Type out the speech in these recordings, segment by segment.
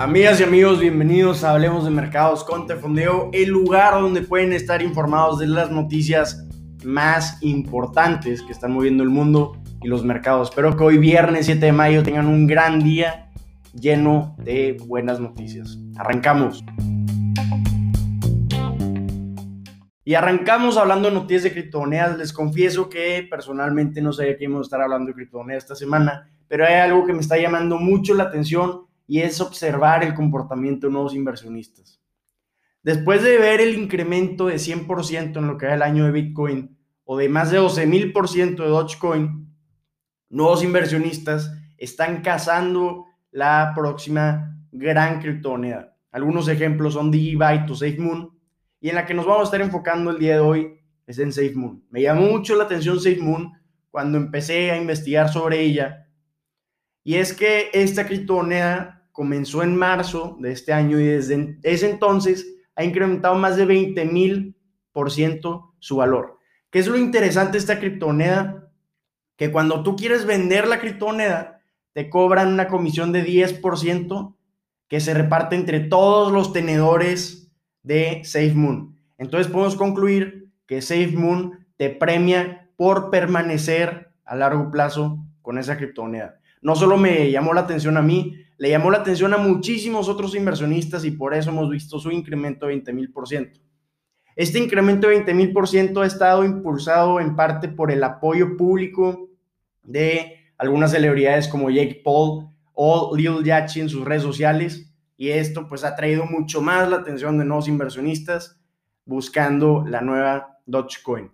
Amigas y amigos, bienvenidos a Hablemos de Mercados con Tefondeo, el lugar donde pueden estar informados de las noticias más importantes que están moviendo el mundo y los mercados. Espero que hoy viernes 7 de mayo tengan un gran día lleno de buenas noticias. Arrancamos. Y arrancamos hablando de noticias de criptomonedas. Les confieso que personalmente no sabía que íbamos a estar hablando de criptomonedas esta semana, pero hay algo que me está llamando mucho la atención y es observar el comportamiento de nuevos inversionistas. Después de ver el incremento de 100% en lo que era el año de Bitcoin o de más de 12.000% de Dogecoin, nuevos inversionistas están cazando la próxima gran criptomoneda. Algunos ejemplos son Digibyte o SafeMoon y en la que nos vamos a estar enfocando el día de hoy es en SafeMoon. Me llamó mucho la atención SafeMoon cuando empecé a investigar sobre ella y es que esta criptomoneda comenzó en marzo de este año y desde ese entonces ha incrementado más de 20 mil por ciento su valor. ¿Qué es lo interesante de esta criptomoneda? Que cuando tú quieres vender la criptomoneda, te cobran una comisión de 10% que se reparte entre todos los tenedores de SafeMoon. Entonces podemos concluir que SafeMoon te premia por permanecer a largo plazo con esa criptomoneda. No solo me llamó la atención a mí, le llamó la atención a muchísimos otros inversionistas y por eso hemos visto su incremento de 20 mil por ciento. Este incremento de 20 mil por ciento ha estado impulsado en parte por el apoyo público de algunas celebridades como Jake Paul o Lil Yachty en sus redes sociales y esto pues ha traído mucho más la atención de nuevos inversionistas buscando la nueva Dogecoin.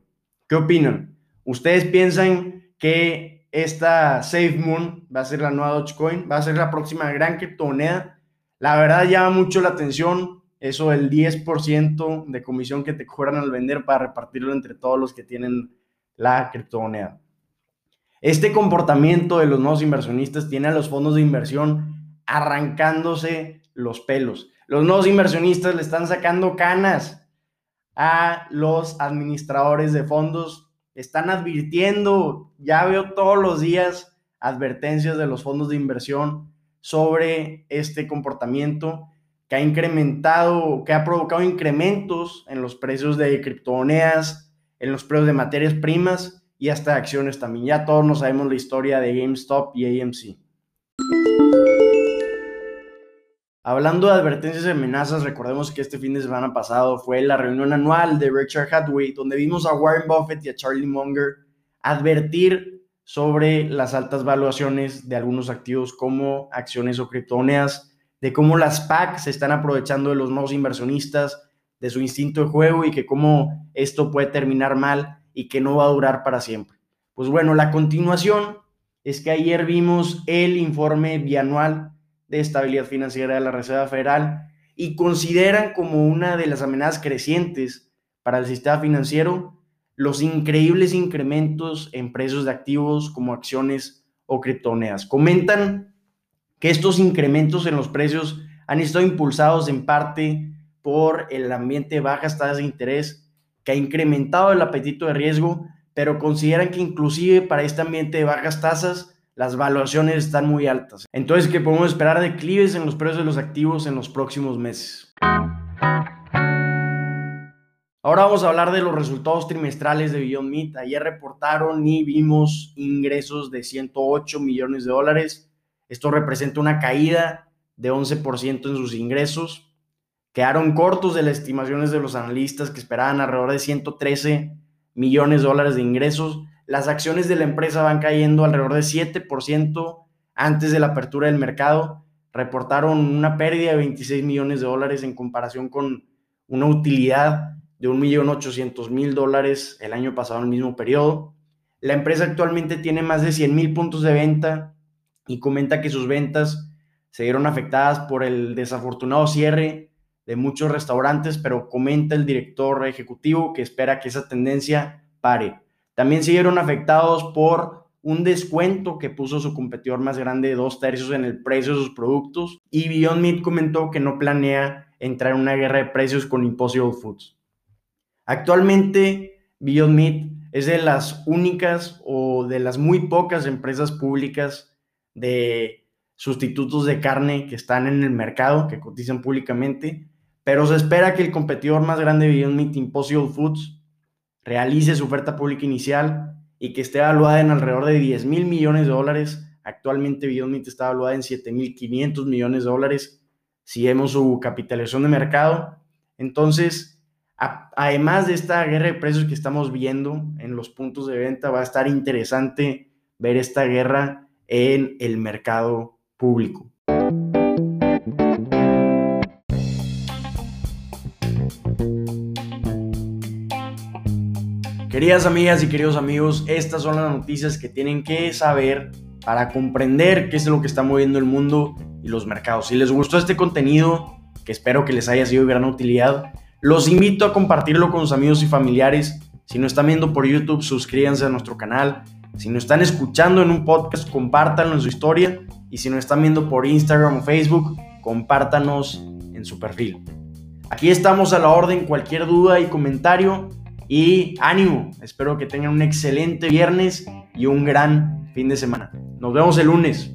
¿Qué opinan? ¿Ustedes piensan que esta SafeMoon va a ser la nueva Dogecoin, va a ser la próxima gran criptomoneda. La verdad llama mucho la atención eso del 10% de comisión que te cobran al vender para repartirlo entre todos los que tienen la criptomoneda. Este comportamiento de los nuevos inversionistas tiene a los fondos de inversión arrancándose los pelos. Los nuevos inversionistas le están sacando canas a los administradores de fondos están advirtiendo, ya veo todos los días advertencias de los fondos de inversión sobre este comportamiento que ha incrementado, que ha provocado incrementos en los precios de criptomonedas, en los precios de materias primas y hasta acciones también. Ya todos nos sabemos la historia de GameStop y AMC. Hablando de advertencias y amenazas, recordemos que este fin de semana pasado fue la reunión anual de Richard Hathaway, donde vimos a Warren Buffett y a Charlie Munger advertir sobre las altas valuaciones de algunos activos como acciones o criptomonedas, de cómo las PAC se están aprovechando de los nuevos inversionistas, de su instinto de juego y que cómo esto puede terminar mal y que no va a durar para siempre. Pues bueno, la continuación es que ayer vimos el informe bianual de estabilidad financiera de la Reserva Federal y consideran como una de las amenazas crecientes para el sistema financiero los increíbles incrementos en precios de activos como acciones o criptomonedas. Comentan que estos incrementos en los precios han estado impulsados en parte por el ambiente de bajas tasas de interés que ha incrementado el apetito de riesgo, pero consideran que inclusive para este ambiente de bajas tasas las valuaciones están muy altas. Entonces, ¿qué podemos esperar declives en los precios de los activos en los próximos meses? Ahora vamos a hablar de los resultados trimestrales de Beyond Meat. Ayer reportaron y vimos ingresos de 108 millones de dólares. Esto representa una caída de 11% en sus ingresos. Quedaron cortos de las estimaciones de los analistas que esperaban alrededor de 113 millones de dólares de ingresos las acciones de la empresa van cayendo alrededor de 7% antes de la apertura del mercado. Reportaron una pérdida de 26 millones de dólares en comparación con una utilidad de 1.800.000 dólares el año pasado en el mismo periodo. La empresa actualmente tiene más de 100.000 puntos de venta y comenta que sus ventas se vieron afectadas por el desafortunado cierre de muchos restaurantes, pero comenta el director ejecutivo que espera que esa tendencia pare. También siguieron afectados por un descuento que puso su competidor más grande de dos tercios en el precio de sus productos. Y Beyond Meat comentó que no planea entrar en una guerra de precios con Impossible Foods. Actualmente, Beyond Meat es de las únicas o de las muy pocas empresas públicas de sustitutos de carne que están en el mercado, que cotizan públicamente, pero se espera que el competidor más grande de Beyond Meat, Impossible Foods, realice su oferta pública inicial y que esté evaluada en alrededor de 10 mil millones de dólares. Actualmente Beyond Meat está evaluada en 7 mil 500 millones de dólares si vemos su capitalización de mercado. Entonces, además de esta guerra de precios que estamos viendo en los puntos de venta, va a estar interesante ver esta guerra en el mercado público. Queridas amigas y queridos amigos, estas son las noticias que tienen que saber para comprender qué es lo que está moviendo el mundo y los mercados. Si les gustó este contenido, que espero que les haya sido de gran utilidad, los invito a compartirlo con sus amigos y familiares. Si no están viendo por YouTube, suscríbanse a nuestro canal. Si no están escuchando en un podcast, compártanlo en su historia. Y si no están viendo por Instagram o Facebook, compártanos en su perfil. Aquí estamos a la orden, cualquier duda y comentario y ánimo, espero que tengan un excelente viernes y un gran fin de semana. Nos vemos el lunes.